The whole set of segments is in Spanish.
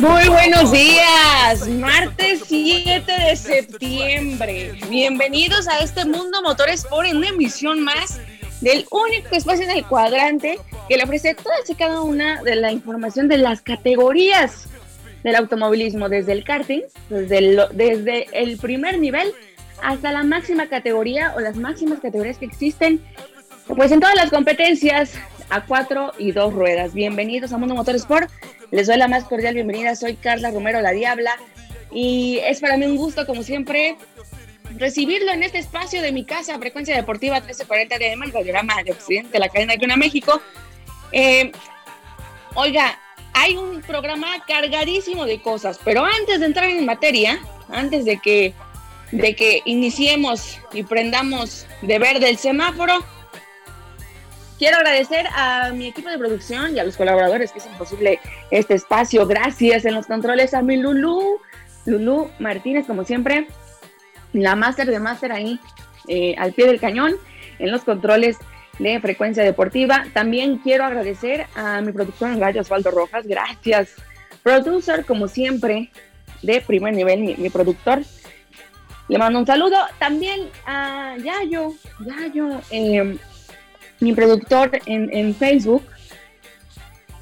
Muy buenos días, martes 7 de septiembre. Bienvenidos a este Mundo Motores por en una emisión más del único espacio en el cuadrante que le ofrece todas y cada una de la información de las categorías del automovilismo, desde el karting, desde el, desde el primer nivel hasta la máxima categoría o las máximas categorías que existen, pues en todas las competencias a cuatro y dos ruedas. Bienvenidos a Mundo Motorsport. Les doy la más cordial bienvenida. Soy Carla Romero, la Diabla. Y es para mí un gusto, como siempre, recibirlo en este espacio de mi casa, Frecuencia Deportiva 1340 de el programa de Occidente, la cadena de una México. Eh, oiga, hay un programa cargadísimo de cosas, pero antes de entrar en materia, antes de que, de que iniciemos y prendamos de verde el semáforo, Quiero agradecer a mi equipo de producción y a los colaboradores que hacen posible este espacio. Gracias en los controles a mi Lulú, Lulú Martínez, como siempre, la máster de máster ahí eh, al pie del cañón en los controles de frecuencia deportiva. También quiero agradecer a mi productor en radio Osvaldo Rojas. Gracias, producer, como siempre, de primer nivel, mi, mi productor. Le mando un saludo. También a Yayo, Yayo, eh, mi productor en, en Facebook.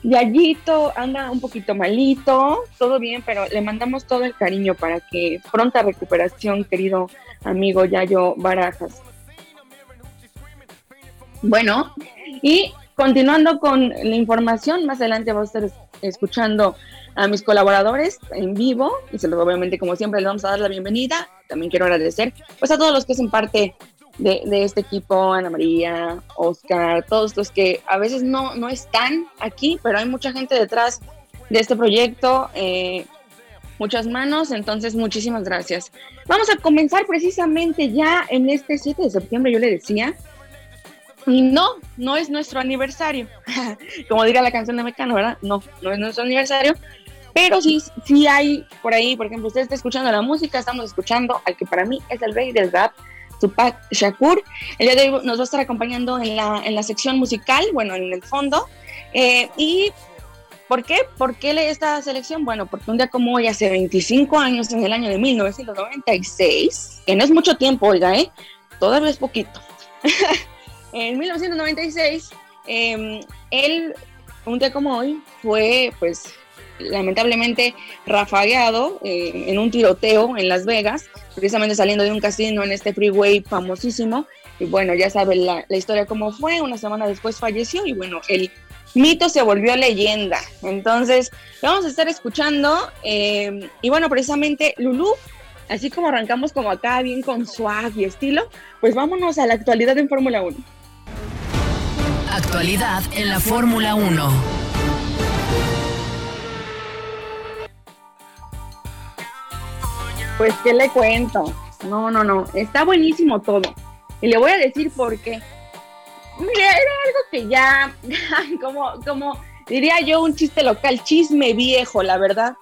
Yayito anda un poquito malito, todo bien, pero le mandamos todo el cariño para que pronta recuperación, querido amigo Yayo Barajas. Bueno, y continuando con la información, más adelante vamos a estar escuchando a mis colaboradores en vivo y se los obviamente como siempre les vamos a dar la bienvenida. También quiero agradecer pues a todos los que hacen parte de, este equipo, Ana María, Oscar, todos los que a veces no, no están aquí, pero hay mucha gente detrás de este proyecto, eh, muchas manos, entonces muchísimas gracias. Vamos a comenzar precisamente ya en este 7 de septiembre, yo le decía, y no, no es nuestro aniversario, como diga la canción de Mecano, ¿verdad? No, no es nuestro aniversario, pero sí, sí hay por ahí, por ejemplo, usted está escuchando la música, estamos escuchando al que para mí es el rey del rap, Tupac Shakur. El día de hoy nos va a estar acompañando en la, en la sección musical, bueno, en el fondo. Eh, ¿Y por qué? ¿Por qué esta selección? Bueno, porque un día como hoy, hace 25 años, en el año de 1996, que no es mucho tiempo, oiga, ¿eh? Todavía es poquito. en 1996, em, él, un día como hoy, fue, pues, lamentablemente rafagueado eh, en un tiroteo en Las Vegas precisamente saliendo de un casino en este freeway famosísimo. Y bueno, ya saben la, historia cómo fue. Una semana después falleció y bueno, el mito se volvió leyenda. Entonces, vamos a estar escuchando. Eh, y bueno, precisamente Lulu, así como arrancamos como acá, bien con swag y estilo, pues vámonos a la actualidad en Fórmula 1. Actualidad en la Fórmula 1. Pues, ¿qué le cuento? No, no, no. Está buenísimo todo. Y le voy a decir por qué. Mira, era algo que ya, como, como diría yo, un chiste local, chisme viejo, la verdad.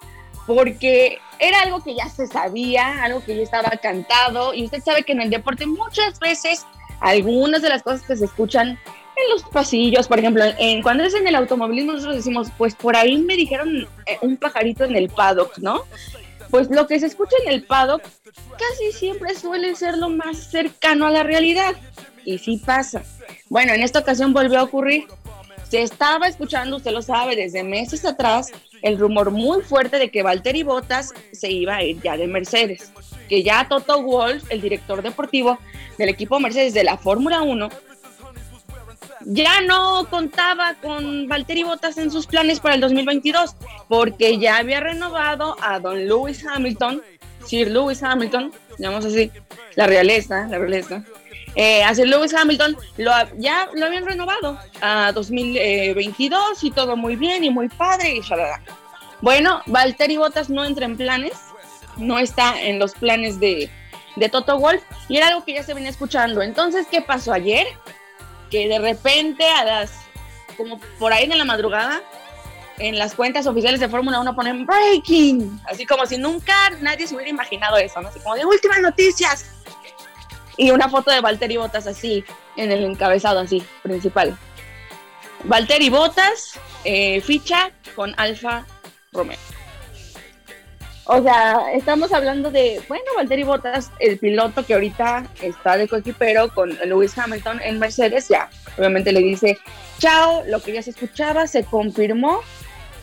Porque era algo que ya se sabía, algo que ya estaba cantado. Y usted sabe que en el deporte muchas veces algunas de las cosas que se escuchan en los pasillos, por ejemplo, en, cuando es en el automovilismo, nosotros decimos, pues por ahí me dijeron eh, un pajarito en el paddock, ¿no? Pues lo que se escucha en el paddock casi siempre suele ser lo más cercano a la realidad. Y sí pasa. Bueno, en esta ocasión volvió a ocurrir. Se estaba escuchando, usted lo sabe, desde meses atrás, el rumor muy fuerte de que Valtteri Bottas se iba a ir ya de Mercedes. Que ya Toto Wolff, el director deportivo del equipo Mercedes de la Fórmula 1, ya no contaba con Valtteri Bottas en sus planes para el 2022, porque ya había renovado a don Lewis Hamilton, Sir Lewis Hamilton, llamamos así, la realeza, la realeza. Eh, a Sir Lewis Hamilton ya lo habían renovado a 2022 y todo muy bien y muy padre y shalala. Bueno, Valtteri Bottas no entra en planes, no está en los planes de, de Toto Wolf y era algo que ya se venía escuchando. Entonces, ¿qué pasó ayer? Que de repente a las, como por ahí en la madrugada, en las cuentas oficiales de Fórmula 1 ponen breaking, así como si nunca nadie se hubiera imaginado eso, ¿no? Así como de últimas noticias. Y una foto de Valtteri Bottas así, en el encabezado así, principal. Valtteri Bottas eh, ficha con Alfa Romeo. O sea, estamos hablando de, bueno, Valtteri Bottas, el piloto que ahorita está de coequipero con Lewis Hamilton en Mercedes, ya, obviamente le dice, chao, lo que ya se escuchaba se confirmó,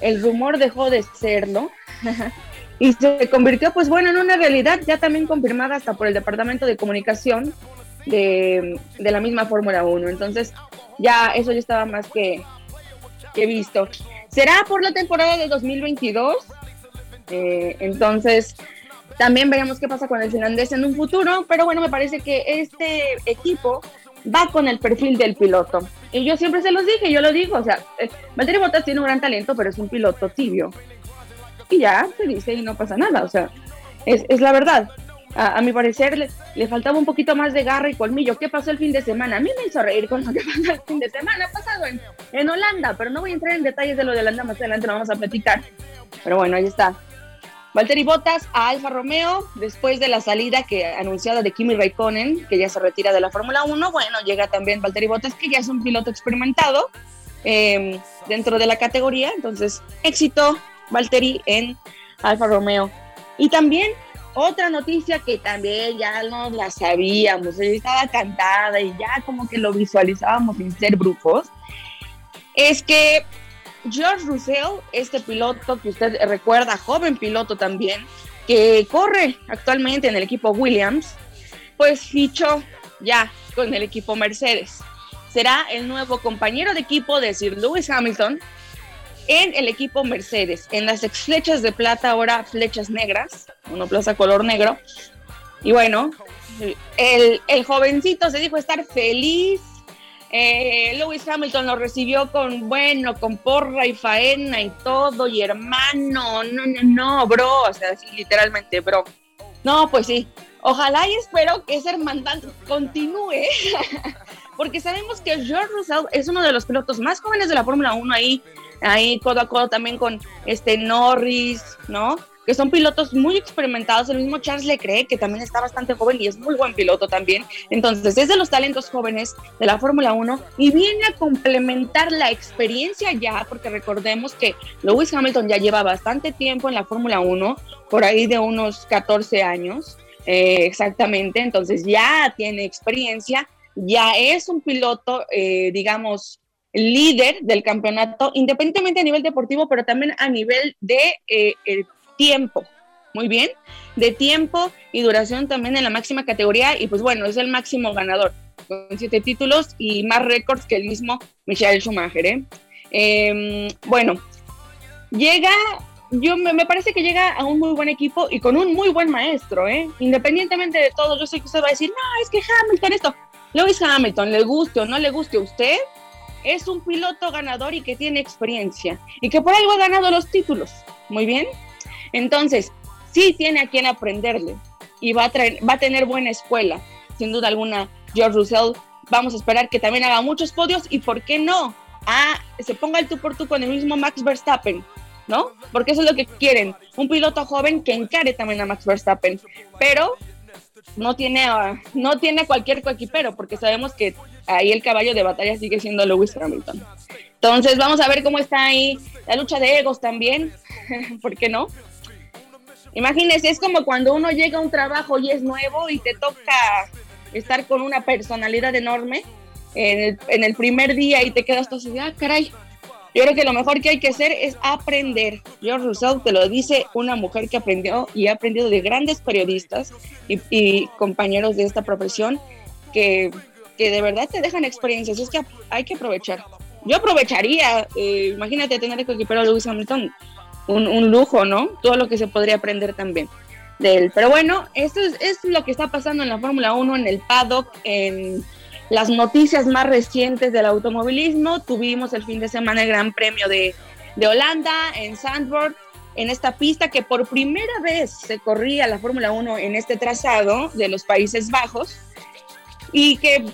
el rumor dejó de serlo, y se convirtió, pues bueno, en una realidad ya también confirmada hasta por el Departamento de Comunicación de, de la misma Fórmula 1. Entonces, ya eso ya estaba más que, que visto. ¿Será por la temporada de 2022? Eh, entonces, también veremos qué pasa con el finlandés en un futuro, pero bueno, me parece que este equipo va con el perfil del piloto. Y yo siempre se los dije, yo lo digo, o sea, eh, Valtteri Bottas tiene un gran talento, pero es un piloto tibio. Y ya se dice y no pasa nada, o sea, es, es la verdad. A, mi parecer le, le, faltaba un poquito más de garra y colmillo. ¿Qué pasó el fin de semana? A mí me hizo reír con lo que pasó el fin de semana pasado en, en Holanda, pero no voy a entrar en detalles de lo de Holanda, más adelante lo vamos a platicar. Pero bueno, ahí está. Valtteri Bottas a Alfa Romeo, después de la salida que anunciada de Kimi Raikkonen, que ya se retira de la Fórmula 1, bueno, llega también Valtteri Bottas, que ya es un piloto experimentado em, dentro de la categoría, entonces éxito Valtteri en Alfa Romeo. Y también otra noticia que también ya no la sabíamos, estaba cantada y ya como que lo visualizábamos sin ser brujos, es que George Russell, este piloto que usted recuerda, joven piloto también, que corre actualmente en el equipo Williams, pues fichó ya con el equipo Mercedes. Será el nuevo compañero de equipo de Sir Lewis Hamilton en el equipo Mercedes. En las flechas de plata, ahora flechas negras, plaza color negro. Y bueno, el jovencito se dijo estar feliz eh, Lewis Hamilton lo recibió con, bueno, con porra y faena y todo, y hermano, no, no, no, bro, o sea, sí, literalmente, bro. No, pues sí, ojalá y espero que esa hermandad continúe, porque sabemos que George Russell es uno de los pilotos más jóvenes de la Fórmula 1 ahí, ahí codo a codo también con este Norris, ¿no? Que son pilotos muy experimentados. El mismo Charles Leclerc, que también está bastante joven y es muy buen piloto también. Entonces, es de los talentos jóvenes de la Fórmula 1 y viene a complementar la experiencia ya, porque recordemos que Lewis Hamilton ya lleva bastante tiempo en la Fórmula 1, por ahí de unos 14 años eh, exactamente. Entonces, ya tiene experiencia, ya es un piloto, eh, digamos, líder del campeonato, independientemente a nivel deportivo, pero también a nivel de eh, tiempo. Muy bien, de tiempo y duración también en la máxima categoría y pues bueno, es el máximo ganador con siete títulos y más récords que el mismo Michael Schumacher. ¿eh? Em, bueno, llega, yo me, parece que llega a un muy buen equipo y con un muy buen maestro, ¿eh? independientemente de todo, yo sé que usted va a decir, no, es que Hamilton esto, Lewis Hamilton, le guste o no le guste a usted, es un piloto ganador y que tiene experiencia y que por algo ha ganado los títulos. Muy bien. Entonces, sí tiene a quien aprenderle y va a, traer, va a tener buena escuela, sin duda alguna. George Russell, vamos a esperar que también haga muchos podios y, ¿por qué no? Ah, se ponga el tú por tú con el mismo Max Verstappen, ¿no? Porque eso es lo que quieren, un piloto joven que encare también a Max Verstappen, pero no tiene a, no tiene cualquier coequipero, porque sabemos que ahí el caballo de batalla sigue siendo Lewis Hamilton. Entonces, vamos a ver cómo está ahí la lucha de egos también, ¿por qué no? Imagínense, es como cuando uno llega a un trabajo y es nuevo y te toca estar con una personalidad enorme en el, primer día y te quedas todo así, ah, caray. Yo creo que lo mejor que hay que hacer es aprender. George Russell te lo dice una mujer que aprendió y ha aprendido de grandes periodistas y, compañeros de esta profesión que, que, de verdad te dejan experiencias. Es que hay que aprovechar. Yo aprovecharía, eh, imagínate tener que equipar a Lewis Hamilton, un, un, lujo, ¿no? Todo lo que se podría aprender también de él. Pero bueno, esto es, es lo que está pasando en la Fórmula 1, en el paddock, en las noticias más recientes del automovilismo. Tuvimos el fin de semana el Gran Premio de, de Holanda en Sandburg, en esta pista que por primera vez se corría la Fórmula 1 en este trazado de los Países Bajos y que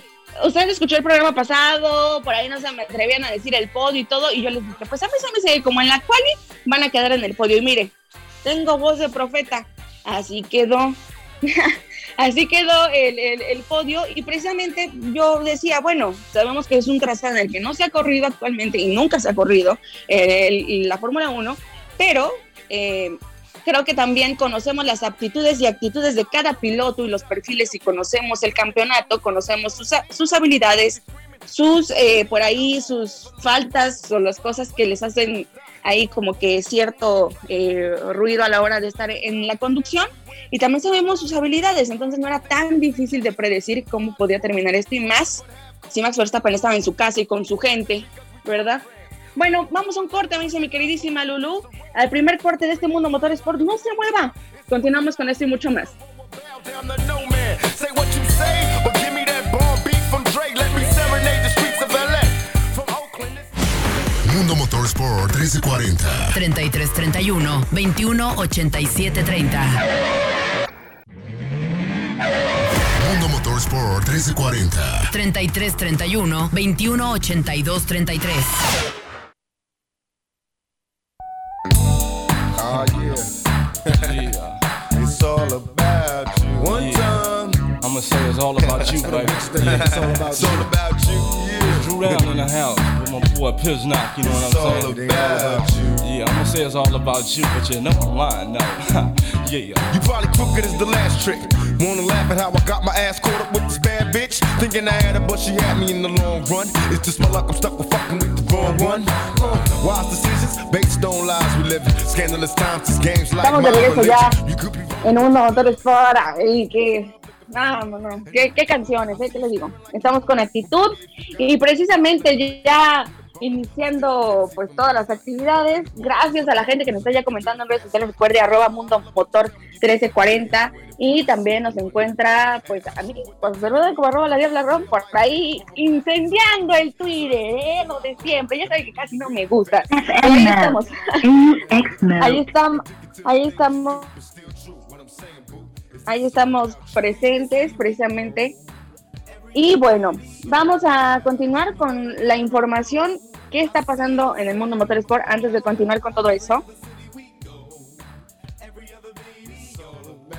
ustedes escuchó el programa pasado, por ahí no se me atrevían a decir el podio y todo, y yo les dije, pues a mí se me dice como en la quali van a quedar en el podio. Y mire, tengo voz de profeta, así quedó. así quedó el, el, podio y precisamente yo decía, bueno, sabemos que es un trazado en el que no se ha corrido actualmente y nunca se ha corrido la Fórmula 1, pero eh, creo que también conocemos las aptitudes y actitudes de cada piloto y los perfiles y conocemos el campeonato, conocemos sus, sus habilidades, sus, eh, por ahí, sus faltas o las cosas que les hacen ahí como que cierto eh, ruido a la hora de estar en la conducción y también sabemos sus habilidades, entonces no era tan difícil de predecir cómo podía terminar esto y más si Max Verstappen estaba en su casa y con su gente, ¿verdad? Bueno, vamos a un corte, me dice mi queridísima Lulu. Al primer corte de este mundo motor sport, no se mueva. Continuamos con esto y mucho más. Mundo Motorsport 1340 3331 2187 30 Mundo Motorsport 1340 3331 2182 about you, baby. yeah, it's all about it's you. all about you. Yeah. Drew down in the house with my boy Piznock, you know what I'm saying? It's all about you. Yeah, I'ma say it's all about you, but you know I'm lying now. yeah. You probably crooked as the last trick. Wanna laugh at how I got my ass caught up with this bad bitch? Thinking I had her, but she had me in the long run. It's just my luck, I'm stuck with fucking with the wrong one. Uh, wise decisions based on lies we live. Scandalous times, this games like Estamos de regreso ya en un motor sport y que no, no, no. ¿Qué, qué canciones, eh? ¿Qué les digo? Estamos con actitud y precisamente ya iniciando pues todas las actividades. Gracias a la gente que nos está ya comentando en redes sociales. Recuerde arroba Mundo Motor 1340 y también nos encuentra pues a mí, pues saluda como arroba la diabla ron por ahí incendiando el Twitter, ¿eh? lo de siempre. Ya saben que casi no me gusta. Ahí estamos. ahí estamos. Ahí estamos. Ahí estamos presentes precisamente. Y bueno, vamos a continuar con la información qué está pasando en el mundo motorsport antes de continuar con todo eso.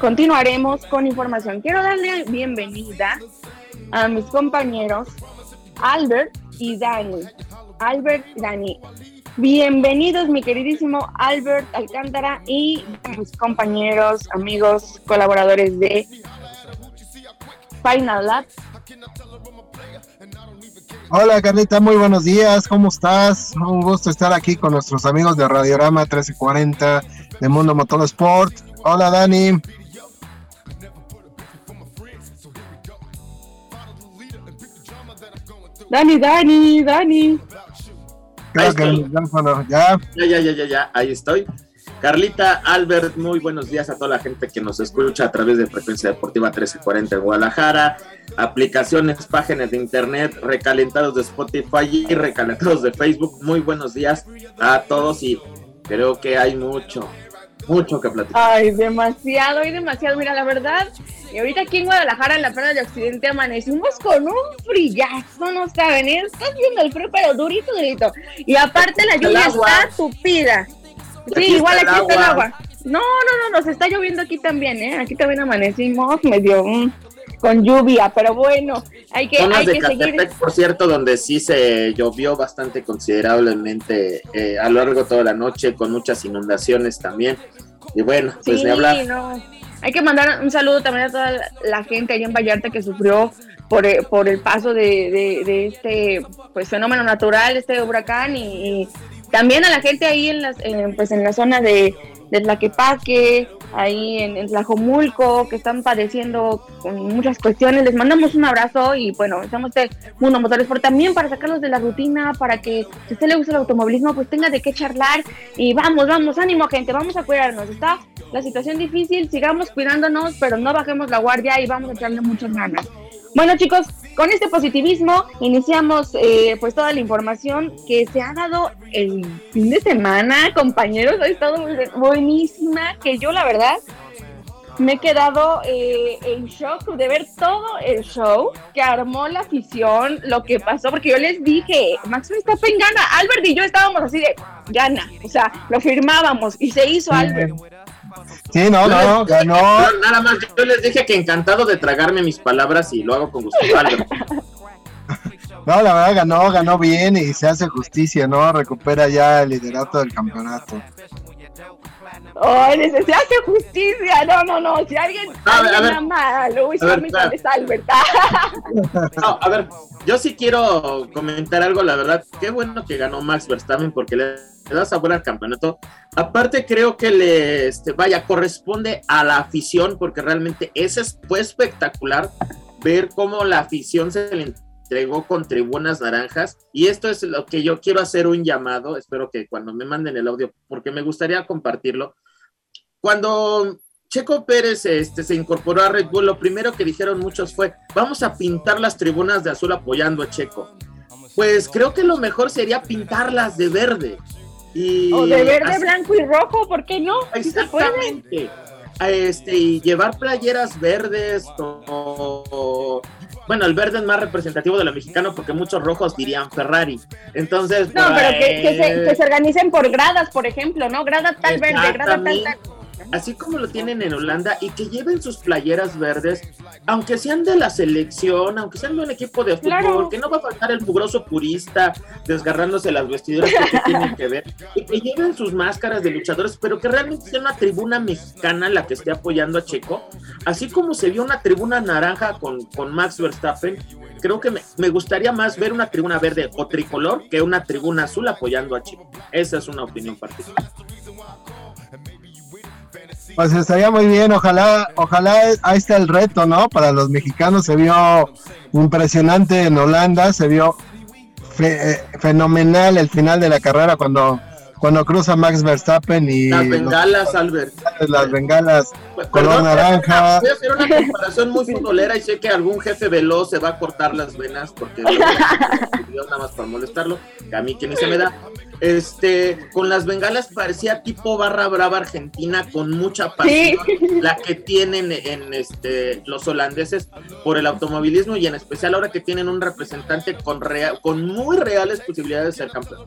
Continuaremos con información. Quiero darle bienvenida a mis compañeros Albert y Dani. Albert y Dani. Bienvenidos, mi queridísimo Albert Alcántara y mis compañeros, amigos, colaboradores de Final Lab. Hola Carlita, muy buenos días, ¿cómo estás? Un gusto estar aquí con nuestros amigos de Radiorama 1340 de Mundo Motorsport. Hola Dani. Dani, Dani, Dani. Creo que ya. Ya, ya, ya, ya, ya, ahí estoy. Carlita, Albert, muy buenos días a toda la gente que nos escucha a través de Frecuencia Deportiva 1340 en Guadalajara, aplicaciones, páginas de internet, recalentados de Spotify y recalentados de Facebook. Muy buenos días a todos y creo que hay mucho, mucho que platicar. Ay, demasiado, hay demasiado. Mira, la verdad, y ahorita aquí en Guadalajara, en la Perla de Occidente, amanecimos con un frillazo, no saben, ¿eh? estás viendo el frío, pero durito, durito. Y aparte la lluvia está tupida. Sí, igual aquí está el agua. No, no, no, nos está lloviendo aquí también, ¿eh? Aquí también amanecimos medio mm, con lluvia, pero bueno, hay que, hay de que seguir. Por cierto, donde sí se llovió bastante considerablemente eh, a lo largo de toda la noche, con muchas inundaciones también. Y bueno, pues Sí, de hablar. no. Hay que mandar un saludo también a toda la gente allá en Vallarta que sufrió por, eh, por el paso de, de- de este pues fenómeno natural, este huracán, y, y también a la gente ahí en, las, en, pues en la zona de, de Tlaquepaque, ahí en, en Tlajomulco, que están padeciendo con muchas cuestiones. Les mandamos un abrazo y bueno, estamos de Mundo Motores, por también para sacarlos de la rutina, para que si usted le gusta el automovilismo, pues tenga de qué charlar. Y vamos, vamos, ánimo gente, vamos a cuidarnos. Está la situación difícil, sigamos cuidándonos, pero no bajemos la guardia y vamos a echarle muchas ganas. Bueno chicos, con este positivismo iniciamos eh, pues toda la información que se ha dado el fin de semana, compañeros, ha estado muy buenísima, que yo la verdad me he quedado eh, en shock de ver todo el show que armó la afición, lo que pasó, porque yo les dije, Max Verstappen gana, Albert y yo estábamos así de, gana, o sea, lo firmábamos y se hizo Albert. Sí, no, no, ganó. No, nada más, yo les dije que encantado de tragarme mis palabras y lo hago con gusto. No, la verdad ganó, ganó bien y se hace justicia, ¿no? Recupera ya el liderato del campeonato. Ay, se hace justicia, no, no, no, si alguien, A alguien ver. ama a Lewis A ver, Hamilton espera. es Albert. No, a ver, yo sí quiero comentar algo, la verdad, qué bueno que ganó Max Verstappen porque le, le da sabor al campeonato. Aparte creo que le, este, vaya, corresponde a la afición porque realmente ese es- fue espectacular ver cómo la afición se le entregó con tribunas naranjas y esto es lo que yo quiero hacer un llamado, espero que cuando me manden el audio, porque me gustaría compartirlo. Cuando Checo Pérez este, se incorporó a Red Bull, lo primero que dijeron muchos fue, vamos a pintar las tribunas de azul apoyando a Checo. Pues creo que lo mejor sería pintarlas de verde. Y o de verde, así- blanco y rojo, ¿por qué no? Exactamente. Este, y llevar playeras verdes o, o- bueno, el verde es más representativo de lo mexicano porque muchos rojos dirían Ferrari. Entonces, No, pero que se, que se organicen por gradas, por ejemplo, ¿no? Grada tal verde, grada tal tal. Así como lo tienen en Holanda, y que lleven sus playeras verdes, aunque sean de la selección, aunque sean de un equipo de fútbol, Claro. que no va a faltar el mugroso purista desgarrándose las vestiduras que tienen que ver, y que lleven sus máscaras de luchadores, pero que realmente sea una tribuna mexicana la que esté apoyando a Checo, así como se vio una tribuna naranja con, con Max Verstappen. Creo que me, me gustaría más ver una tribuna verde o tricolor que una tribuna azul apoyando a Checo. Esa es una opinión particular. Pues estaría muy bien, ojalá, ojalá ahí está el reto, ¿no? Para los mexicanos se vio impresionante en Holanda, se vio fe- eh, fenomenal el final de la carrera cuando, cuando cruza Max Verstappen y Las los- bengalas, Albert. las bengalas color naranja. Voy a hacer una comparación muy futbolera y sé que algún jefe veloz se va a cortar las venas porque nada más para molestarlo, que a mí que ni se me da. Este, con las bengalas parecía tipo barra brava argentina con mucha pasión, la que tienen en este los holandeses por el automovilismo y en especial ahora que tienen un representante con rea- con muy reales posibilidades de ser campeón.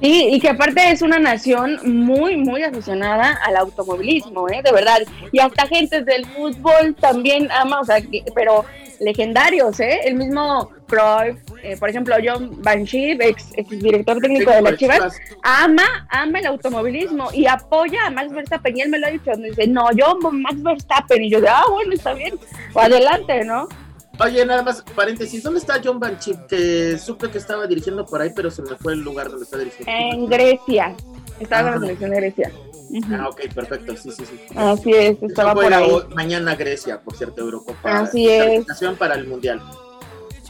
Sí, y que aparte es una nación muy, muy aficionada al automovilismo, ¿eh? De verdad. Y hasta gente del fútbol también ama, o sea, que- pero legendarios, ¿eh? El mismo Cruyff, eh, por ejemplo, John Banshee, ex, ex director técnico de las Chivas, ama, ama el automovilismo y apoya a Max Verstappen. Y él me lo ha dicho, me dice, no, yo Max Verstappen. Y yo, de, ah, bueno, está bien, o adelante, ¿no? Oye, nada más, paréntesis, ¿dónde está John Banshee? Que supe que estaba dirigiendo por ahí, pero se me fue el lugar donde está dirigiendo. En Grecia. Estaba en Ajá. la selección de Grecia. Ah, ok, perfecto, sí, sí, sí. Así es, estaba por ahí. hoy- mañana Grecia, por cierto, Eurocopa. Así es. Para el Mundial.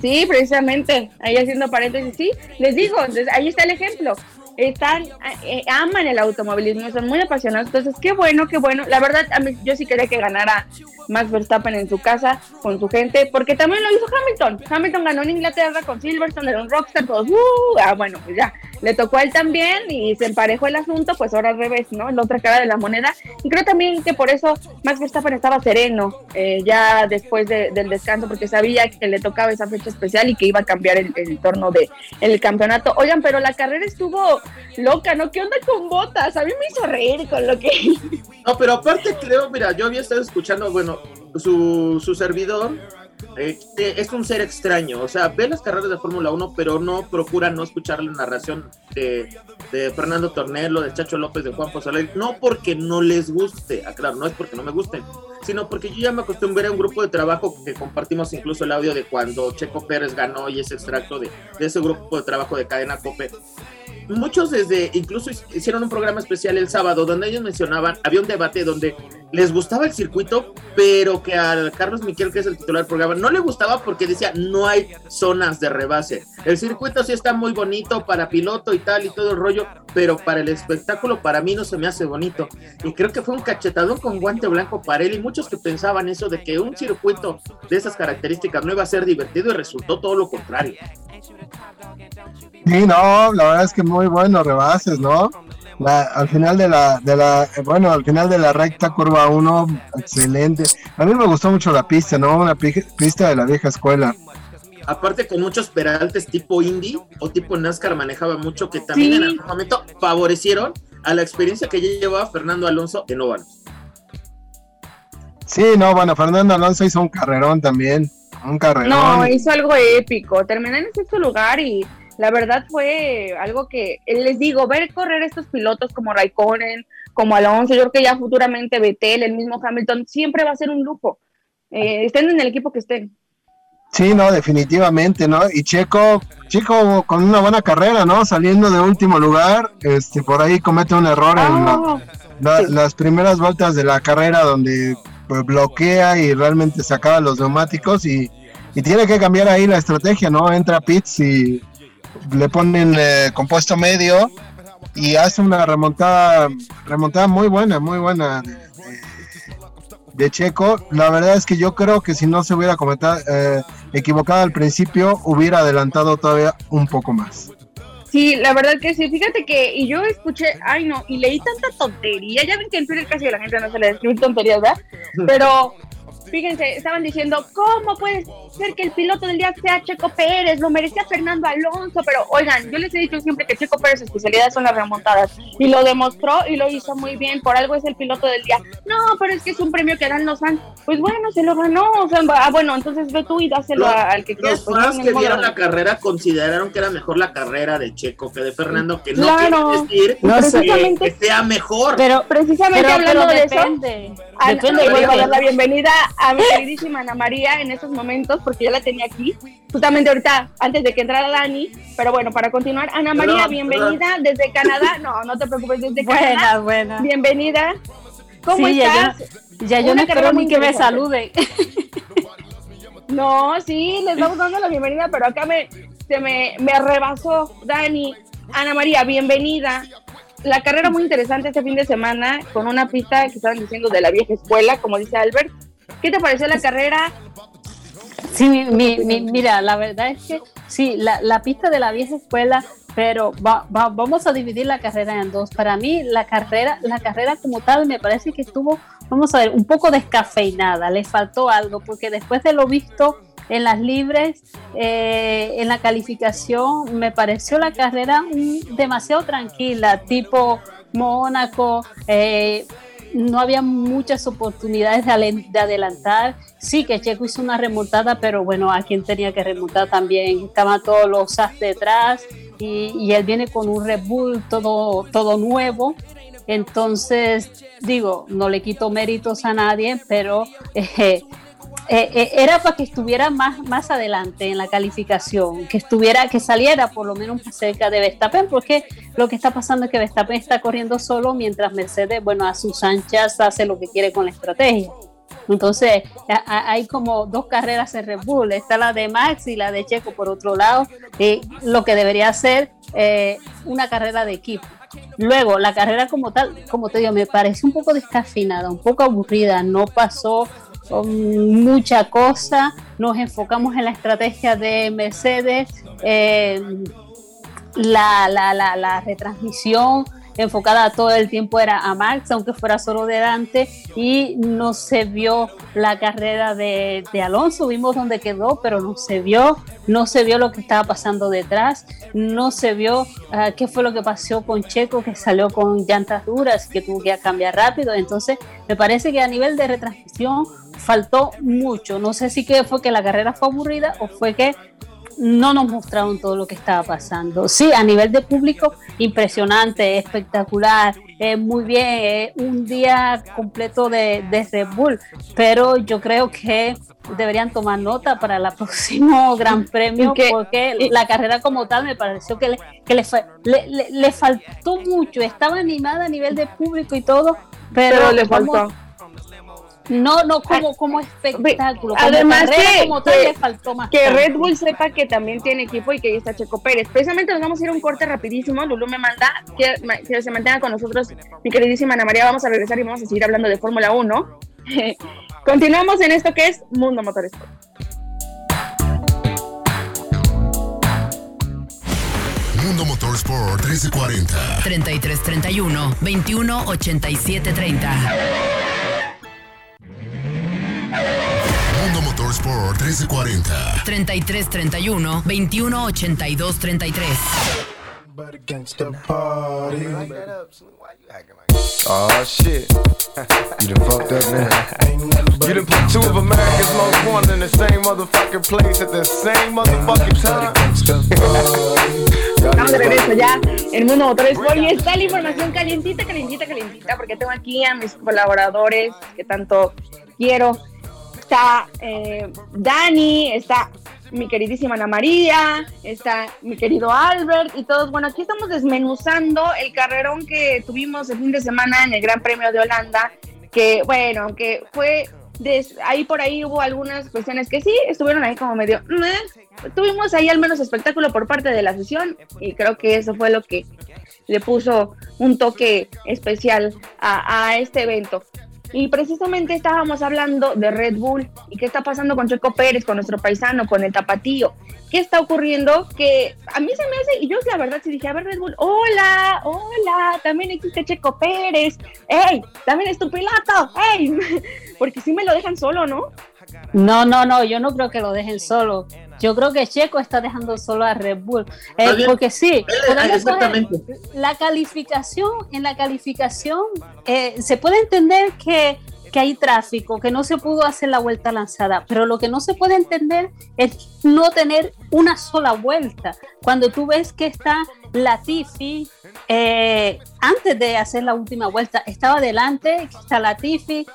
Sí, precisamente, ahí haciendo paréntesis, sí, les digo, entonces, ahí está el ejemplo. Están, eh, aman el automovilismo, son muy apasionados, entonces qué bueno, qué bueno. La verdad, a mí, yo sí quería que ganara Max Verstappen en su casa, con su gente, porque también lo hizo Hamilton. Hamilton ganó en Inglaterra con Silverstone, era un rockstar, todos, uh, ah, bueno, pues ya, le tocó a él también y se emparejó el asunto, pues ahora al revés, ¿no? La otra cara de la moneda. Y creo también que por eso Max Verstappen estaba sereno eh, ya después de- del descanso, porque sabía que le tocaba esa fecha especial y que iba a cambiar el, el torno de campeonato. Oigan, pero la carrera estuvo loca, ¿no? ¿Qué onda con botas? A mí me hizo reír con lo que... No, pero aparte creo, mira, yo había estado escuchando, bueno, su, su servidor eh, es un ser extraño. O sea, ve las carreras de Fórmula 1, pero no procura no escuchar la narración de, Fernando Tornelo, de Chacho López, de Juan Pozolet. No porque no les guste, aclaro, no es porque no me gusten, sino porque yo ya me acostumbré a un grupo de trabajo que compartimos incluso el audio de cuando Checo Pérez ganó y ese extracto de, de ese grupo de trabajo de Cadena Cope muchos desde, incluso hicieron un programa especial el sábado donde ellos mencionaban, había un debate donde les gustaba el circuito, pero que al Carlos Miquel, que es el titular del programa, no le gustaba porque decía, no hay zonas de rebase. El circuito sí está muy bonito para piloto y tal y todo el rollo, pero para el espectáculo para mí no se me hace bonito. Y creo que fue un cachetadón con guante blanco para él y muchos que pensaban eso de que un circuito de esas características no iba a ser divertido y resultó todo lo contrario. Sí, no, la verdad es que muy buenos rebases, ¿no? al final de la, de la, bueno, al final de la recta curva 1, excelente. A mí me gustó mucho la pista, ¿no? Una pista de la vieja escuela. Aparte con muchos peraltes tipo Indy o tipo NASCAR manejaba mucho que también en algún momento favorecieron a la experiencia que ya llevaba Fernando Alonso en óvalos. Sí, no, bueno, Fernando Alonso hizo un carrerón también, un carrerón. No, hizo algo épico, terminé en sexto lugar y la verdad fue algo que les digo, ver correr estos pilotos como Raikkonen, como Alonso, yo creo que ya futuramente Vettel, el mismo Hamilton, siempre va a ser un lujo. Eh, estén en el equipo que estén. Sí, no, definitivamente, ¿no? Y Checo, Checo con una buena carrera, ¿no? Saliendo de último lugar, este, por ahí comete un error en ah, las primeras vueltas de la carrera donde pues, bloquea y realmente sacaba los neumáticos y, y tiene que cambiar ahí la estrategia, ¿no? Entra Pitts y le ponen eh, compuesto medio y hace una remontada, remontada muy buena, muy buena de, Checo. La verdad es que yo creo que si no se hubiera comentado, eh, equivocado al principio, hubiera adelantado todavía un poco más. Sí, la verdad que sí. Fíjate que, y yo escuché, ay no, y leí tanta tontería. Ya ven que en Twitter casi a la gente no se le escribe tonterías, ¿verdad? Pero fíjense, estaban diciendo, ¿cómo puede ser que el piloto del día sea Checo Pérez? Lo merecía Fernando Alonso, pero oigan, yo les he dicho siempre que Checo Pérez su especialidad son las remontadas y lo demostró y lo hizo muy bien, por algo es el piloto del día. No, pero es que es un premio que dan los fans. Pues bueno, se lo ganó, o sea, ah, bueno, entonces ve tú y dáselo al que quieras. Los fans que vieron la carrera consideraron que era mejor la carrera de Checo que de Fernando, que no quiere decir que, sea mejor. Pero precisamente hablando de eso, depende, voy a dar la bienvenida a mi queridísima Ana María en estos momentos, porque ya la tenía aquí, justamente ahorita, antes de que entrara Dani. Pero bueno, para continuar, Ana María, bienvenida desde Canadá. No, no te preocupes, desde Canadá. Buena, Bienvenida. ¿Cómo estás? Ya yo, no espero ni que me salude. No, sí, les vamos dando la bienvenida, pero acá me, se me, me rebasó Dani. Ana María, bienvenida la carrera muy interesante este fin de semana con una pista que estaban diciendo de la vieja escuela, como dice Albert. ¿Qué te pareció la carrera? Sí, mira, la verdad es que sí, la, pista de la vieja escuela, pero vamos a dividir la carrera en dos. Para mí, la carrera, la carrera como tal me parece que estuvo, vamos a ver, un poco descafeinada, le faltó algo, porque después de lo visto en las libres, eh, en la calificación, me pareció la carrera demasiado tranquila, tipo Mónaco. Eh, no había muchas oportunidades de, adelantar. Sí que Checo hizo una remontada, pero bueno, a quien tenía que remontar también. Estaban todos los as detrás y, él viene con un Red Bull todo, todo nuevo. Entonces, digo, no le quito méritos a nadie, pero eh, eh, eh, era para que estuviera más, más adelante en la calificación, que estuviera, que saliera por lo menos más cerca de Verstappen, porque lo que está pasando es que Verstappen está corriendo solo mientras Mercedes, bueno, a sus anchas hace lo que quiere con la estrategia. Entonces, hay como dos carreras en Red Bull, está la de Max y la de Checo por otro lado, eh, lo que debería ser una carrera de equipo. Luego, la carrera como tal, como te digo, me parece un poco descafinada, un poco aburrida, no pasó mucha cosa, nos enfocamos en la estrategia de Mercedes, eh, la, la, la, retransmisión enfocada todo el tiempo era a Max, aunque fuera solo delante, y no se vio la carrera de, Alonso, vimos dónde quedó, pero no se vio, no se vio lo que estaba pasando detrás, no se vio ah, qué fue lo que pasó con Checo, que salió con llantas duras, que tuvo que cambiar rápido, entonces me parece que a nivel de retransmisión faltó mucho, no sé si fue que la carrera fue aburrida o fue que no nos mostraron todo lo que estaba pasando. Sí, a nivel de público, impresionante, espectacular, muy bien, un día completo de, de, Red Bull, pero yo creo que deberían tomar nota para el próximo Gran Premio porque la carrera como tal me pareció que, le, que le, le, le, faltó mucho, estaba animada a nivel de público y todo, pero, le faltó. No, no como, como espectáculo. Además que, faltó más que Red Bull sepa que también tiene equipo y que ahí está Checo Pérez. Precisamente nos vamos a ir a un corte rapidísimo. Lulu me manda que, que se mantenga con nosotros, mi queridísima Ana María. Vamos a regresar y vamos a seguir hablando de Fórmula 1. Continuamos en esto que es Mundo Motorsport. Mundo Motorsport 1340 3331 218730 Mundo Motorsport 1340 3331 2182 33 Oh shit. You done fucked up now. you done put two of America's most wanted in the same motherfucking place at the same motherfucking time. Estamos de regreso ya en Mundo Motorsport y está la información calientita, calientita, calientita, porque tengo aquí a mis colaboradores que tanto quiero está eh, Dani, está mi queridísima Ana María, está mi querido Albert y todos. Bueno, aquí estamos desmenuzando el carrerón que tuvimos el fin de semana en el Gran Premio de Holanda, que bueno, aunque fue ahí por ahí hubo algunas cuestiones que sí estuvieron ahí como medio. tuvimos ahí al menos espectáculo por parte de la sesión y creo que eso fue lo que le puso un toque especial a, a este evento. Y precisamente estábamos hablando de Red Bull y qué está pasando con Checo Pérez, con nuestro paisano, con el tapatío. ¿Qué está ocurriendo? Que a mí se me hace, y yo la verdad sí dije, a ver Red Bull, hola, hola, también existe Checo Pérez, ¡ey! También es tu piloto, ¡ey! Porque si me lo dejan solo, ¿no? No, no, no, yo no creo que lo dejen solo. Yo creo que Checo está dejando solo a Red Bull. Eh, porque sí, eh, exactamente. la calificación, en la calificación eh, se puede entender que, que, hay tráfico, que no se pudo hacer la vuelta lanzada, pero lo que no se puede entender es no tener una sola vuelta. Cuando tú ves que está Latifi, antes de hacer la última vuelta, estaba adelante, está Latifi,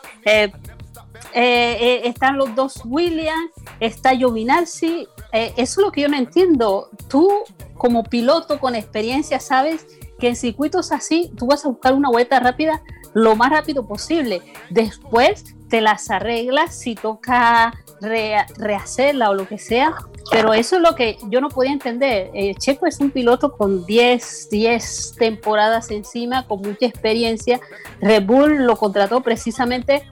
eh, eh, están los dos Williams, está Giovinazzi. Eh, eso es lo que yo no entiendo. Tú, como piloto con experiencia, sabes que en circuitos así tú vas a buscar una vuelta rápida lo más rápido posible. Después te las arreglas si toca rehacerla o lo que sea. Pero eso es lo que yo no podía entender. Checo es un piloto con 10, 10 temporadas encima, con mucha experiencia. Red Bull lo contrató precisamente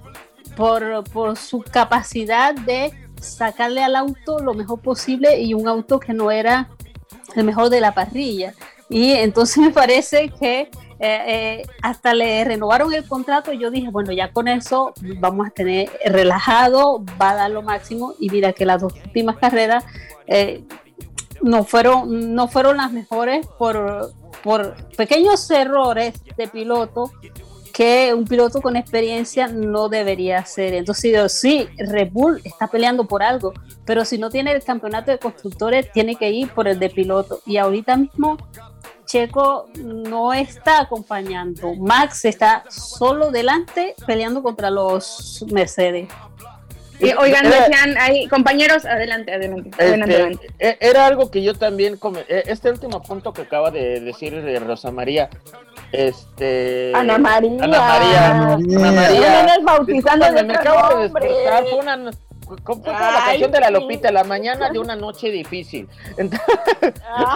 por, su capacidad de sacarle al auto lo mejor posible y un auto que no era el mejor de la parrilla. Y entonces me parece que eh, eh, hasta le renovaron el contrato y yo dije, bueno, ya con eso vamos a tener relajado, va a dar lo máximo y mira que las dos últimas carreras eh, no, fueron, no fueron las mejores por, por pequeños errores de piloto que un piloto con experiencia no debería hacer. Entonces, sí, Red Bull está peleando por algo, pero si no tiene el campeonato de constructores, tiene que ir por el de piloto. Y ahorita mismo Checo no está acompañando. Max está solo delante peleando contra los Mercedes. Y, oigan, decían ahí, compañeros, adelante, adelante, este, e, Era algo que yo también, e, este último punto que acaba de decir Rosa María, este... Ana María. Ana María. Ana María. bautizando me acabo de despertar, fue una... la canción de la Lopita, la mañana de una noche difícil. Ah.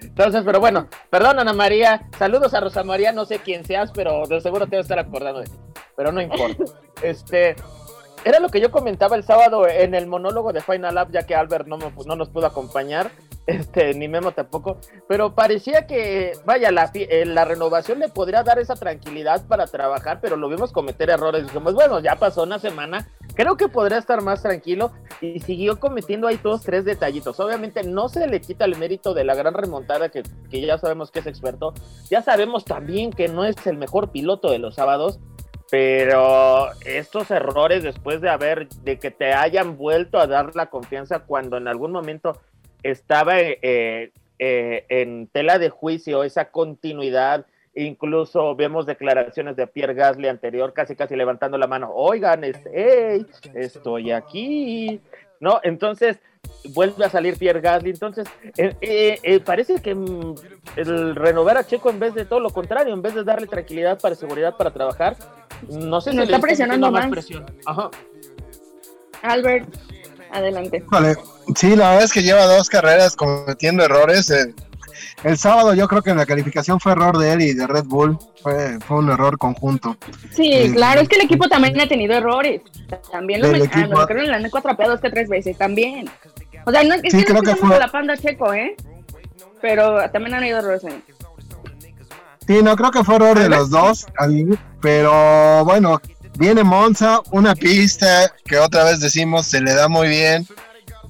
Entonces, pero bueno, perdón Ana María, saludos a Rosa María, no sé quién seas, pero de seguro te voy a estar acordando de ti, pero no importa. Este, era lo que yo comentaba el sábado en el monólogo de Final Up, ya que Albert no, no nos pudo acompañar. este, ni Memo tampoco, pero parecía que, vaya, la, eh, la renovación le podría dar esa tranquilidad para trabajar, pero lo vimos cometer errores. Dijimos, bueno, ya pasó una semana, creo que podría estar más tranquilo y siguió cometiendo ahí todos tres detallitos. Obviamente no se le quita el mérito de la gran remontada que, que ya sabemos que es experto, ya sabemos también que no es el mejor piloto de los sábados, pero estos errores después de haber, de que te hayan vuelto a dar la confianza cuando en algún momento estaba eh, eh, en tela de juicio esa continuidad, incluso vemos declaraciones de Pierre Gasly anterior, casi casi levantando la mano, oigan, hey, estoy aquí, ¿no? Entonces, vuelve a salir Pierre Gasly. Entonces, eh, eh, eh, parece que mm, el renovar a Checo en vez de todo lo contrario, en vez de darle tranquilidad para seguridad para trabajar, no sé si le está presionando más. presión. Ajá. Albert, adelante. Vale. Sí, la verdad es que lleva dos carreras cometiendo errores. el sábado yo creo que en la calificación fue error de él y de Red Bull. Fue, fue un error conjunto. Sí, claro, es que el equipo también ha tenido errores. También lo, me, equipo... ah, creo en la han cuatro que tres veces también. O sea, no es sí, que creo no que fue... la panda checo, ¿eh? Pero también han ido errores ahí. Sí, no creo que fue error de los dos, pero bueno, viene Monza, una pista que otra vez decimos se le da muy bien,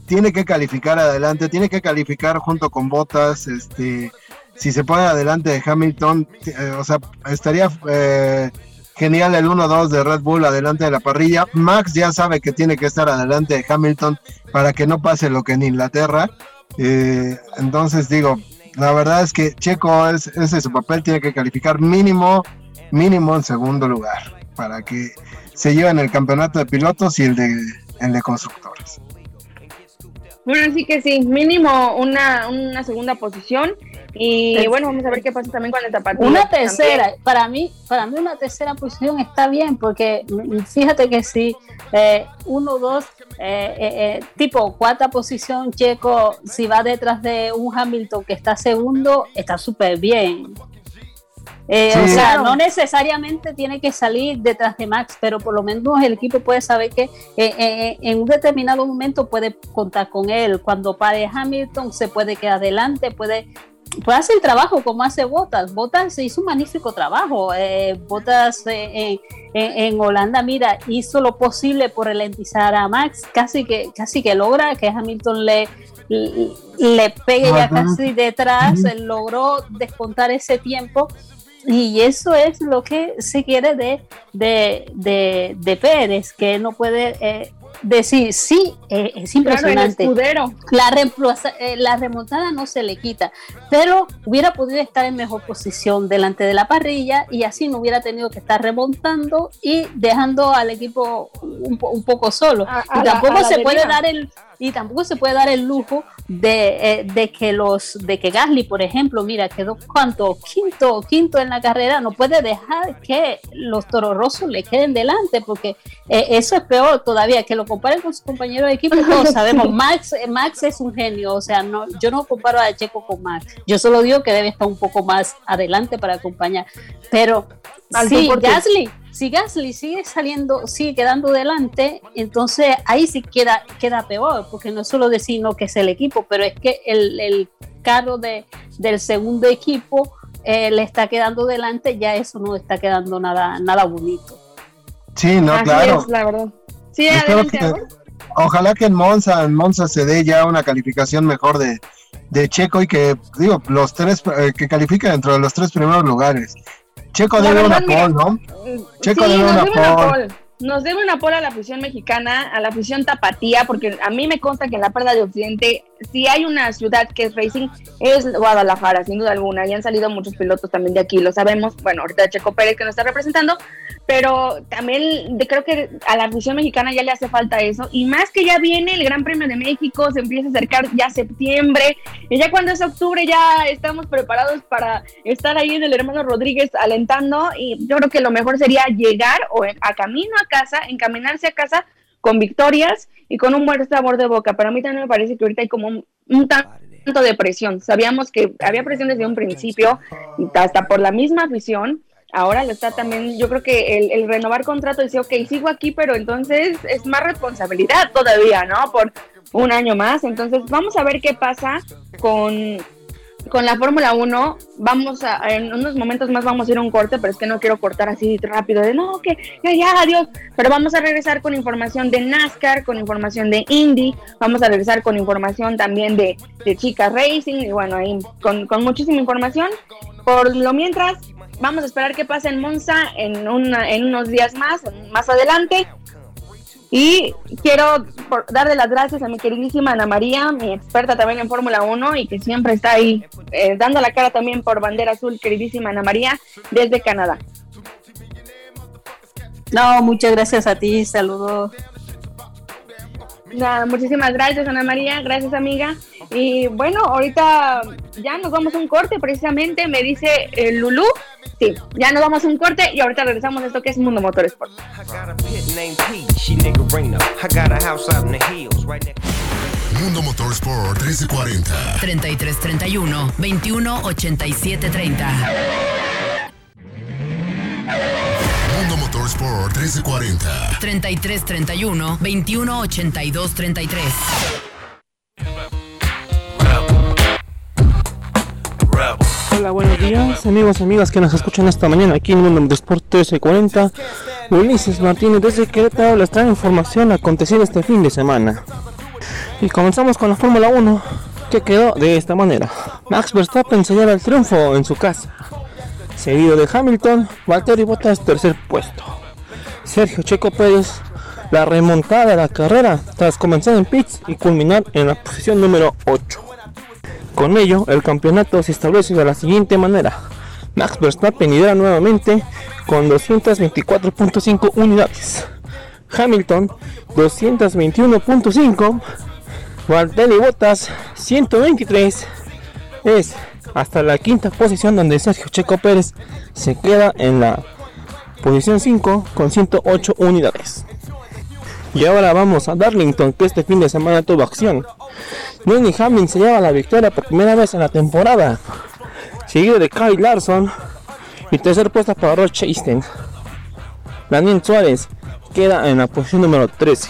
tiene que calificar adelante, tiene que calificar junto con Botas, este, si se pone adelante de Hamilton, eh, o sea, estaría eh, genial el 1-2 de Red Bull adelante de la parrilla. Max ya sabe que tiene que estar adelante de Hamilton para que no pase lo que en Inglaterra. Eh, entonces digo, la verdad es que Checo es, ese es su papel, tiene que calificar mínimo, mínimo en segundo lugar para que se lleven el campeonato de pilotos y el de, el de constructores. Bueno, sí que sí, mínimo una, una segunda posición y bueno, vamos a ver qué pasa también con el tapatío. Una tercera, para mí, para mí una tercera posición está bien, porque fíjate que si eh, uno, dos, eh, eh, tipo cuarta posición, Checo, si va detrás de un Hamilton que está segundo, está súper bien. O sea, no necesariamente tiene que salir detrás de Max, pero por lo menos el equipo puede saber que en un determinado momento puede contar con él. Cuando pare Hamilton, se puede quedar adelante, puede pues hace el trabajo como hace Botas. Botas hizo un magnífico trabajo. Eh, Botas eh, en, Holanda, mira, hizo lo posible por ralentizar a Max, casi que, casi que logra que Hamilton le, le pegue ya casi detrás, logró descontar ese tiempo. Y eso es lo que se quiere de, de, de, de Pérez, que no puede eh, decir, sí, eh, es impresionante. la, eh, la remontada no se le quita, pero hubiera podido estar en mejor posición delante de la parrilla y así no hubiera tenido que estar remontando y dejando al equipo un, poco solo. y tampoco se puede dar el y tampoco se puede dar el lujo de, eh, de, que los de que Gasly por ejemplo mira quedó cuánto quinto quinto en la carrera no puede dejar que los tororosos le queden delante porque eh, eso es peor todavía que lo comparen con su compañero de equipo todos sabemos Max eh, Max es un genio o sea no yo no comparo a Checo con Max yo solo digo que debe estar un poco más adelante para acompañar pero sí Gasly si Gasly sigue saliendo, sigue quedando delante, entonces ahí sí queda, queda peor, porque no solo decir no que es el equipo, pero es que el, el carro de, del segundo equipo eh, le está quedando delante, ya eso no está quedando nada, nada bonito. Sí, no, claro. la verdad. Sí, ojalá que en Monza, en Monza se dé ya una calificación mejor de, de Checo y que, digo, los tres, eh, que califique dentro de los tres primeros lugares. Checo debe una pole, ¿no? Checo debe una pole. Nos debe una pole a la afición mexicana, a la afición tapatía, porque a mí me consta que en la perda de Occidente, si hay una ciudad que es racing, es Guadalajara, sin duda alguna. Y han salido muchos pilotos también de aquí, lo sabemos. Bueno, ahorita Checo Pérez que nos está representando, pero también creo que a la afición mexicana ya le hace falta eso. Y más que ya viene el Gran Premio de México, se empieza a acercar ya septiembre, y ya cuando es octubre ya estamos preparados para estar ahí en el hermano Rodríguez alentando. Y yo creo que lo mejor sería llegar o a camino a casa, encaminarse a casa con victorias y con un buen sabor de boca. Pero a mí también me parece que ahorita hay como un, un tanto de presión. Sabíamos que había presión desde un principio, hasta por la misma afición ahora lo está también, yo creo que el, el, renovar contrato dice, ok, sigo aquí, pero entonces es más responsabilidad todavía, ¿no? Por, un año más. Entonces vamos a ver qué pasa con con la Fórmula 1 vamos a, en unos momentos más vamos a ir a un corte, pero es que no quiero cortar así rápido, de no, que ya, ya, adiós, pero vamos a regresar con información de NASCAR, con información de Indy, vamos a regresar con información también de, de Chica Racing, y bueno, ahí con, con muchísima información. Por lo mientras, vamos a esperar que pase en Monza en, una, en unos días más, más adelante. Y quiero darle las gracias a mi queridísima Ana María, mi experta también en Fórmula 1 y que siempre está ahí eh, dando la cara también por bandera azul, queridísima Ana María, desde Canadá. No, muchas gracias a ti, saludos. Nada, muchísimas gracias Ana María, gracias amiga. Y bueno, ahorita ya nos vamos a un corte precisamente, me dice el Lulú Sí, ya nos vamos a un corte y ahorita regresamos a esto que es Mundo Motorsport. Mundo Motorsport 1340 3331 218730 Mundo Motorsport 1340 3331 218233 Hola, buenos días, amigos y amigas que nos escuchan esta mañana aquí en Mundo de Sport 1340. Ulises Martínez desde Querétaro les trae información acontecida este fin de semana. Y comenzamos con la Fórmula 1, que quedó de esta manera. Max Verstappen se lleva el triunfo en su casa. Seguido de Hamilton, Valtteri Bottas tercer puesto. Sergio Checo Pérez, la remontada de la carrera tras comenzar en pits y culminar en la posición número 8. Con ello, el campeonato se establece de la siguiente manera. Max Verstappen lidera nuevamente con 224.5 unidades. Hamilton 221.5. Valtteri Bottas 123. Es hasta la quinta posición donde Sergio Checo Pérez se queda en la posición 5 con 108 unidades. Y ahora vamos a Darlington que este fin de semana tuvo acción. Denny Hamlin se lleva la victoria por primera vez en la temporada, seguido de Kyle Larson y tercer puesto para Ross Chastain. Daniel Suárez queda en la posición número 13.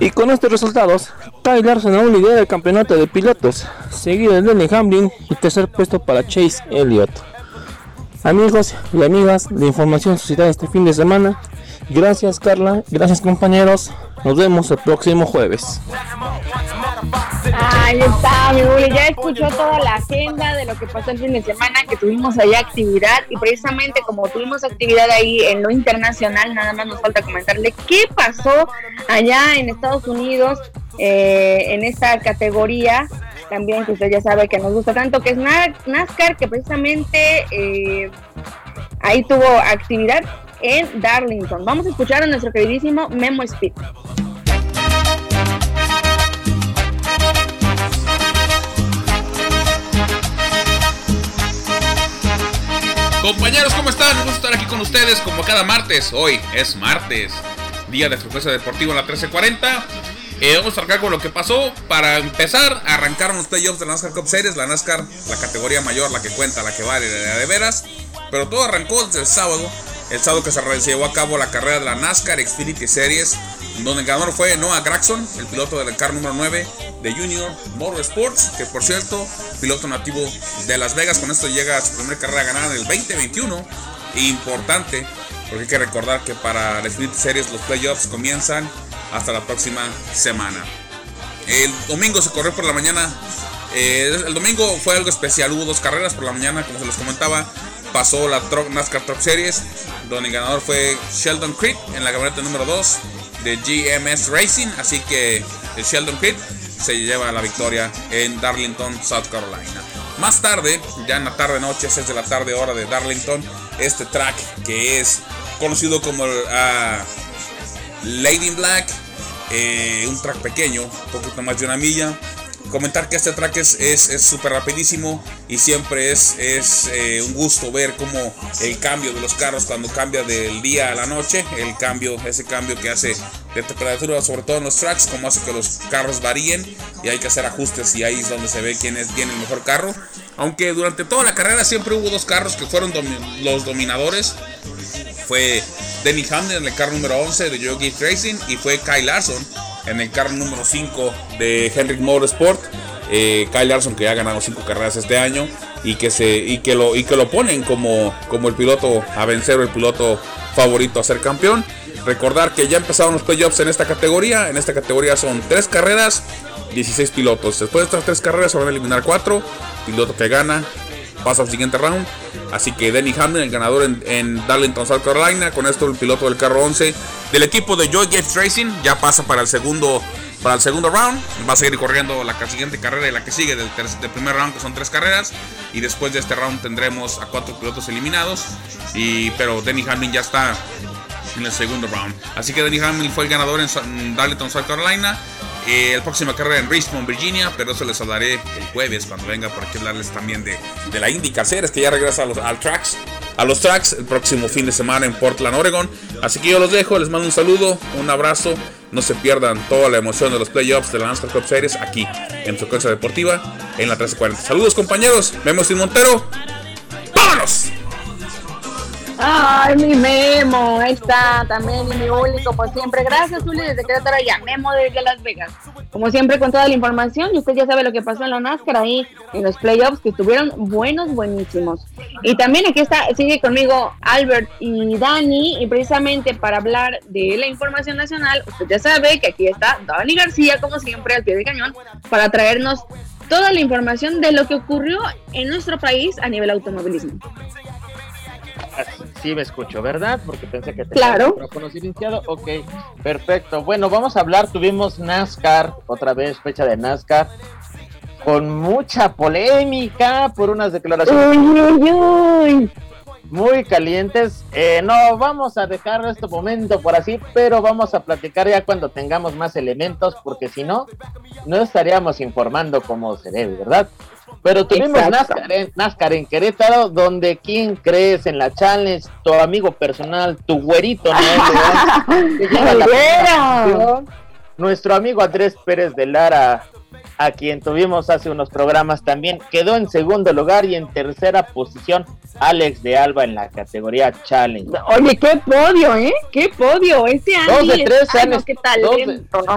Y con estos resultados, Kyle Larson aún lidera el campeonato de pilotos, seguido de Denny Hamlin y tercer puesto para Chase Elliott. Amigos y amigas, de información suscitada este fin de semana. Gracias Carla, gracias compañeros. Nos vemos el próximo jueves. Ahí está, mi Bully. Ya escuchó toda la agenda de lo que pasó el fin de semana, que tuvimos allá actividad. Y precisamente como tuvimos actividad ahí en lo internacional, nada más nos falta comentarle qué pasó allá en Estados Unidos eh, en esta categoría. También que usted ya sabe que nos gusta tanto, que es NASCAR, que precisamente eh, ahí tuvo actividad en Darlington. Vamos a escuchar a nuestro queridísimo Memo Speed. Compañeros, ¿cómo están? Vamos a estar aquí con ustedes como cada martes. Hoy es martes, día de frecuencia deportiva en la 1340. Eh, vamos a arrancar con lo que pasó. Para empezar, arrancaron los playoffs de la NASCAR Cup Series. La NASCAR, la categoría mayor, la que cuenta, la que vale, la de veras. Pero todo arrancó desde el sábado. El sábado que se llevó a cabo la carrera de la NASCAR Xfinity Series donde el ganador fue Noah Graxon, el piloto del car número 9 de Junior Motorsports, que por cierto, piloto nativo de Las Vegas, con esto llega a su primera carrera ganada en el 2021. Importante, porque hay que recordar que para la Xfinity Series los playoffs comienzan hasta la próxima semana. El domingo se corrió por la mañana. Eh, el domingo fue algo especial, hubo dos carreras por la mañana, como se los comentaba. Pasó la NASCAR Truck Series, donde el ganador fue Sheldon Creek en la camioneta número 2 de GMS Racing. Así que el Sheldon Creek se lleva la victoria en Darlington, South Carolina. Más tarde, ya en la tarde noche, 6 de la tarde hora de Darlington, este track que es conocido como uh, Lady in Black, eh, un track pequeño, un poquito más de una milla, comentar que este track es súper rapidísimo y siempre es, es eh, un gusto ver cómo el cambio de los carros cuando cambia del día a la noche, el cambio, ese cambio que hace de temperatura, sobre todo en los tracks, como hace que los carros varíen y hay que hacer ajustes y ahí es donde se ve quién es bien el mejor carro. Aunque durante toda la carrera siempre hubo dos carros que fueron los dominadores. Fue Denny Hamlin en el carro número 11 de Yogi Racing y fue Kyle Larson en el carro número 5 de Henrik Motorsport. Eh, Kyle Larson que ha ganado 5 carreras este año y que se y que lo y que lo ponen como, como el piloto a vencer el piloto favorito a ser campeón. Recordar que ya empezaron los playoffs en esta categoría. En esta categoría son 3 carreras, 16 pilotos. Después de estas 3 carreras se van a eliminar 4. Piloto que gana pasa al siguiente round. Así que Denny Hamlin, el ganador en, Darlington, South Carolina. Con esto el piloto del carro 11 del equipo de Joy Gates Racing ya pasa para el segundo para el segundo round. Va a seguir corriendo la siguiente carrera y la que sigue del, primer round, que son tres carreras. Y después de este round tendremos a cuatro pilotos eliminados. Y, pero Denny Hamlin ya está en el segundo round. Así que Denny Hamlin fue el ganador en Darlington, South Carolina. Eh, el próxima carrera en Richmond, Virginia, pero eso les hablaré el jueves cuando venga por aquí hablarles también de, de la IndyCar Series que ya regresa a los, al tracks, a los tracks el próximo fin de semana en Portland, Oregon. Así que yo los dejo, les mando un saludo, un abrazo. No se pierdan toda la emoción de los playoffs de la NASCAR Cup Series aquí en Frecuencia Deportiva en la 1340. Saludos compañeros, vemos sin Montero. Ay, mi Memo, ahí está también, y mi Uli, como siempre. Gracias, Uli, desde Querétaro, ya, Memo desde Las Vegas. Como siempre, con toda la información, y usted ya sabe lo que pasó en la NASCAR ahí, en los playoffs, que estuvieron buenos, buenísimos. Y también aquí está, sigue conmigo Albert y Dani, y precisamente para hablar de la información nacional, usted ya sabe que aquí está Dani García, como siempre, al pie de cañón, para traernos toda la información de lo que ocurrió en nuestro país a nivel automovilismo. Sí me escucho, ¿verdad? Porque pensé que tenía claro. el iniciado. Ok, perfecto. Bueno, vamos a hablar. Tuvimos NASCAR, otra vez fecha de NASCAR, con mucha polémica por unas declaraciones muy calientes. Eh, no vamos a dejar este momento por así, pero vamos a platicar ya cuando tengamos más elementos, porque si no, no estaríamos informando como se debe, ¿verdad? Pero tuvimos NASCAR en, Querétaro, donde ¿quién crees en la challenge? Tu amigo personal, tu güerito, ¿no? Nuestro amigo Andrés Pérez de Lara a quien tuvimos hace unos programas también, quedó en segundo lugar y en tercera posición Alex de Alba en la categoría Challenge. Oye, qué podio, ¿eh? Qué podio. Este año. Dos de tres años. ¿qué tal?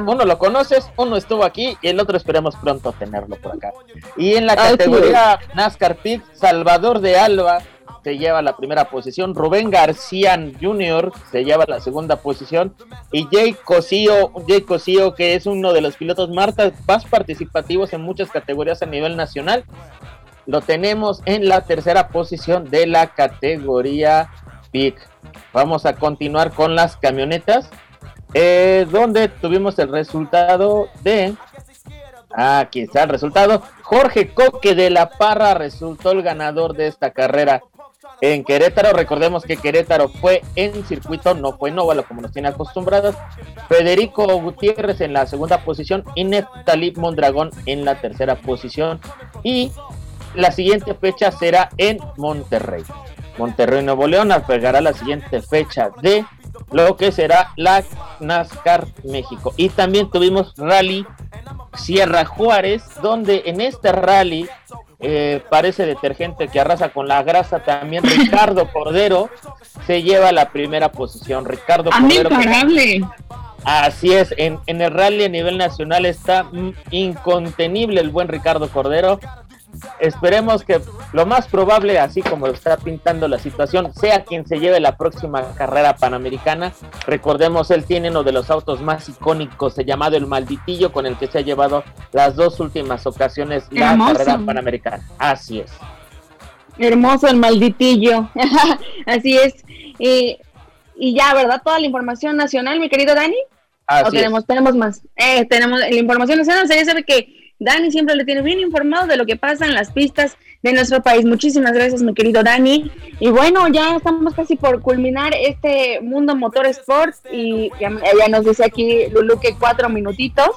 uno lo conoces, uno estuvo aquí y el otro esperemos pronto tenerlo por acá. Y en la categoría NASCAR Pit, Salvador de Alba se lleva la primera posición, Rubén García Jr. se lleva la segunda posición y Jake Cosío, Jake Cosío que es uno de los pilotos más participativos en muchas categorías a nivel nacional, lo tenemos en la tercera posición de la categoría PIC. Vamos a continuar con las camionetas, eh, donde tuvimos el resultado de Aquí está el resultado. Jorge Coque de la Parra resultó el ganador de esta carrera en Querétaro. Recordemos que Querétaro fue en circuito, no fue en óvalo como nos tiene acostumbrados. Federico Gutiérrez en la segunda posición y Neftalí Mondragón en la tercera posición. Y la siguiente fecha será en Monterrey. Monterrey Nuevo León albergará la siguiente fecha de lo que será la NASCAR México. Y también tuvimos rally Sierra Juárez, donde en este rally eh, parece detergente que arrasa con la grasa. También Ricardo Cordero se lleva la primera posición. Ricardo Cordero. Así es, en, en el rally a nivel nacional está incontenible el buen Ricardo Cordero esperemos que lo más probable, así como está pintando la situación, sea quien se lleve la próxima carrera panamericana. Recordemos, él tiene uno de los autos más icónicos, llamado el Malditillo, con el que se ha llevado las dos últimas ocasiones la carrera panamericana. Así es. Hermoso el Malditillo. así es. y ya, ¿verdad? Toda la información nacional, mi querido Dani. Así tenemos, tenemos más. Eh, tenemos la información nacional, se sabe que Dani siempre le tiene bien informado de lo que pasa en las pistas de nuestro país. Muchísimas gracias, mi querido Dani. Y bueno, ya estamos casi por culminar este Mundo Motor Sports y ya, nos dice aquí Lulu que cuatro minutitos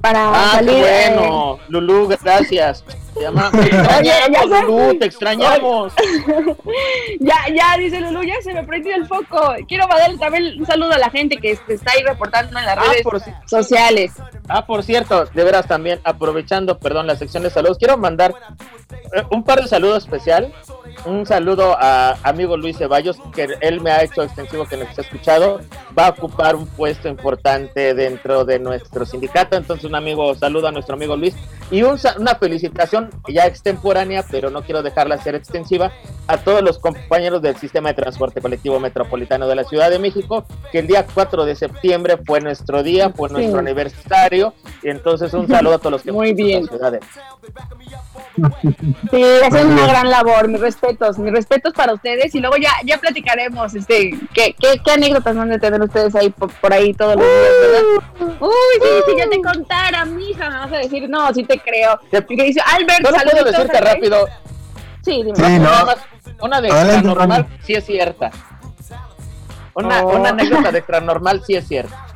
para ah, salir. bueno, eh, Lulu, gracias. Te, ya Lulu, te extrañamos. ya, ya, dice Lulu, ya se me prendió el foco. Quiero darle también un saludo a la gente que está ahí reportando en las ah, redes sociales. Ah, por cierto, de veras también, aprovechando, perdón, la sección de saludos, quiero mandar eh, un par de saludos especial un saludo a amigo Luis Ceballos, que él me ha hecho extensivo que nos ha escuchado. Va a ocupar un puesto importante dentro de nuestro sindicato. Entonces, un amigo, saludo a nuestro amigo Luis. Y una felicitación ya extemporánea, pero no quiero dejarla ser extensiva, a todos los compañeros del sistema de transporte colectivo metropolitano de la Ciudad de México, que el día 4 de septiembre fue nuestro día, fue nuestro aniversario. Y entonces, un saludo a todos los que Muy bien. La ciudad de... Sí, hacen una gran labor, mis respetos, mis respetos para ustedes y luego ya ya platicaremos este qué, qué, qué anécdotas van a tener ustedes ahí por, ahí todos los días, ¿verdad? Uy, sí, si ya te contara, mija, me vas a decir, no, sí te creo. Que dice, Albert, no puedo decirte rápido. Sí, dime. Sí, no. Una de extra normal sí es cierta. Una, una oh. anécdota de extra normal sí es cierta.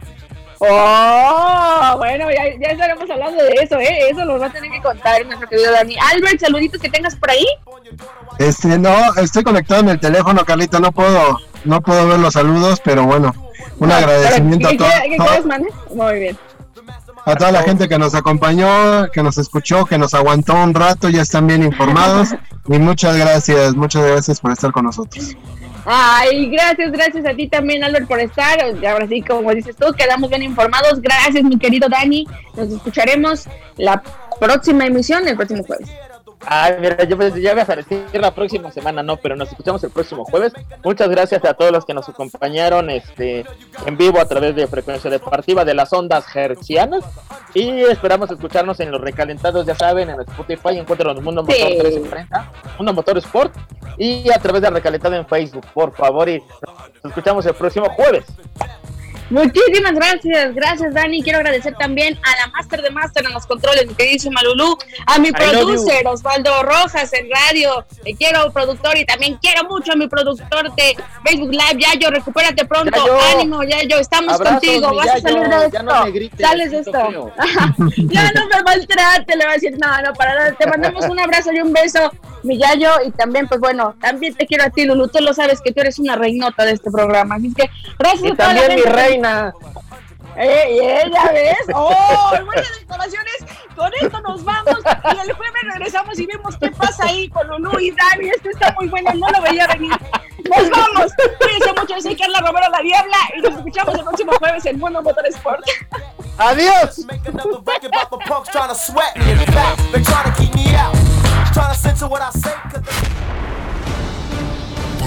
Oh, bueno, ya, ya, estaremos hablando de eso, ¿eh? Eso nos va a tener que contar nuestro querido Dani. Albert, saluditos que tengas por ahí. Este, no, estoy conectado en el teléfono, Carlita, no puedo, no puedo ver los saludos, pero bueno, un agradecimiento a todos. Muy bien. A toda la gente que nos acompañó, que nos escuchó, que nos aguantó un rato, ya están bien informados. y muchas gracias, muchas gracias por estar con nosotros. Ay, gracias, gracias a ti también, Albert, por estar. Ahora sí, como dices tú, quedamos bien informados. Gracias, mi querido Dani. Nos escucharemos la próxima emisión, el próximo jueves. Ay, mira, yo pues, ya voy a decir la próxima semana, no, pero nos escuchamos el próximo jueves. Muchas gracias a todos los que nos acompañaron este, en vivo a través de Frecuencia Deportiva de las ondas hercianas. Y esperamos escucharnos en los recalentados, ya saben, en Spotify, encuentran Mundo Motor 1340, Mundo Motor Sport, y a través de Recalentado en Facebook, por favor, y nos escuchamos el próximo jueves. Muchísimas gracias, gracias Dani. Quiero agradecer también a la Master de Master en los controles, mi dice Malulú, a mi producer Osvaldo Rojas en radio. Te quiero, productor, y también quiero mucho a mi productor de Facebook Live. Yayo, recupérate pronto. Ánimo, Yayo, estamos contigo. Vas a salir de esto. No Sales de esto. ya no me maltrate, le voy a decir, no, no, para nada. Te mandamos un abrazo y un beso, mi Yayo, y también, pues bueno, también te quiero a ti, Lulu. Tú lo sabes que tú eres una reinota de este programa. Así que gracias a toda mi reina ¡Eh, eh, ya ves! ¡Oh! Buenas informaciones. Con esto nos vamos. Y el jueves regresamos y vemos qué pasa ahí con Lulu y Dani. Esto está muy bueno. No lo veía venir. ¡Nos vamos! Cuídense mucho. Soy Carla Romero, la Diabla. Y nos escuchamos el próximo jueves en Mundo Motor Sport. ¡Adiós!